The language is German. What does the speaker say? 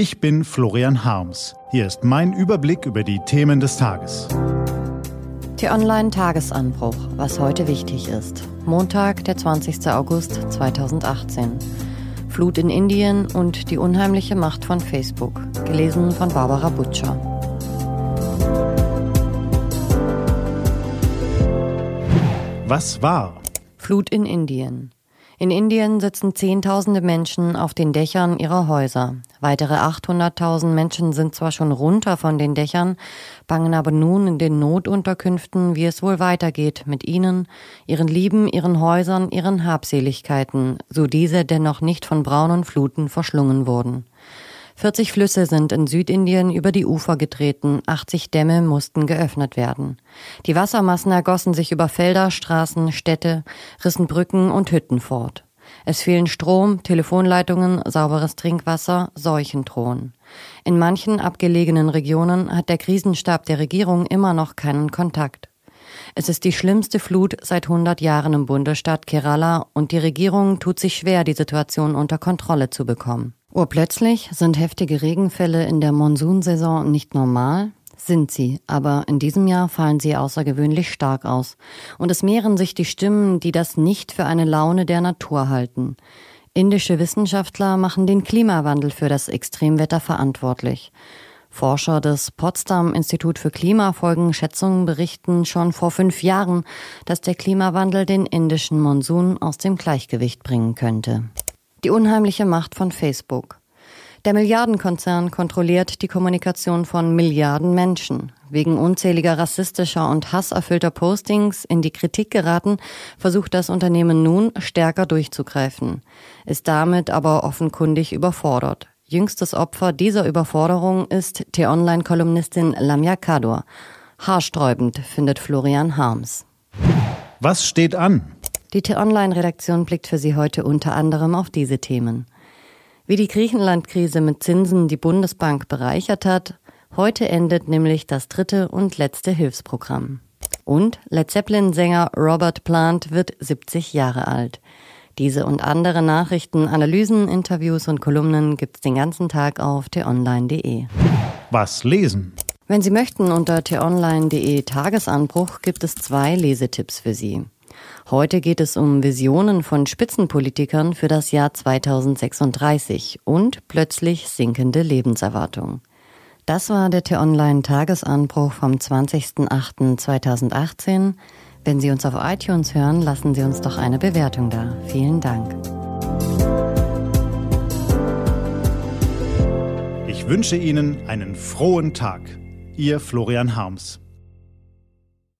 Ich bin Florian Harms. Hier ist mein Überblick über die Themen des Tages. T-Online Tagesanbruch, was heute wichtig ist. Montag, der 20. August 2018. Flut in Indien und die unheimliche Macht von Facebook. Gelesen von Barbara Butcher. Was war? Flut in Indien. In Indien sitzen Zehntausende Menschen auf den Dächern ihrer Häuser. Weitere 800.000 Menschen sind zwar schon runter von den Dächern, bangen aber nun in den Notunterkünften, wie es wohl weitergeht mit ihnen, ihren Lieben, ihren Häusern, ihren Habseligkeiten, so diese dennoch nicht von braunen Fluten verschlungen wurden. 40 Flüsse sind in Südindien über die Ufer getreten, 80 Dämme mussten geöffnet werden. Die Wassermassen ergossen sich über Felder, Straßen, Städte, rissen Brücken und Hütten fort. Es fehlen Strom, Telefonleitungen, sauberes Trinkwasser, Seuchen drohen. In manchen abgelegenen Regionen hat der Krisenstab der Regierung immer noch keinen Kontakt. Es ist die schlimmste Flut seit 100 Jahren im Bundesstaat Kerala und die Regierung tut sich schwer, die Situation unter Kontrolle zu bekommen. Urplötzlich sind heftige Regenfälle in der Monsunsaison nicht normal, sind sie, aber in diesem Jahr fallen sie außergewöhnlich stark aus. Und es mehren sich die Stimmen, die das nicht für eine Laune der Natur halten. Indische Wissenschaftler machen den Klimawandel für das Extremwetter verantwortlich. Forscher des Potsdam Institut für Klimafolgenschätzungen berichten schon vor fünf Jahren, dass der Klimawandel den indischen Monsun aus dem Gleichgewicht bringen könnte. Die unheimliche Macht von Facebook. Der Milliardenkonzern kontrolliert die Kommunikation von Milliarden Menschen. Wegen unzähliger rassistischer und hasserfüllter Postings in die Kritik geraten, versucht das Unternehmen nun stärker durchzugreifen, ist damit aber offenkundig überfordert. Jüngstes Opfer dieser Überforderung ist T-Online-Kolumnistin Lamia Kador. Haarsträubend findet Florian Harms. Was steht an? Die T-Online-Redaktion blickt für Sie heute unter anderem auf diese Themen. Wie die Griechenland-Krise mit Zinsen die Bundesbank bereichert hat, heute endet nämlich das dritte und letzte Hilfsprogramm. Und Led Zeppelin-Sänger Robert Plant wird 70 Jahre alt. Diese und andere Nachrichten, Analysen, Interviews und Kolumnen gibt's den ganzen Tag auf t-online.de. Was lesen? Wenn Sie möchten, unter t-online.de Tagesanbruch gibt es zwei Lesetipps für Sie. Heute geht es um Visionen von Spitzenpolitikern für das Jahr 2036 und plötzlich sinkende Lebenserwartung. Das war der T-Online Tagesanbruch vom 20.08.2018. Wenn Sie uns auf iTunes hören, lassen Sie uns doch eine Bewertung da. Vielen Dank. Ich wünsche Ihnen einen frohen Tag. Ihr Florian Harms.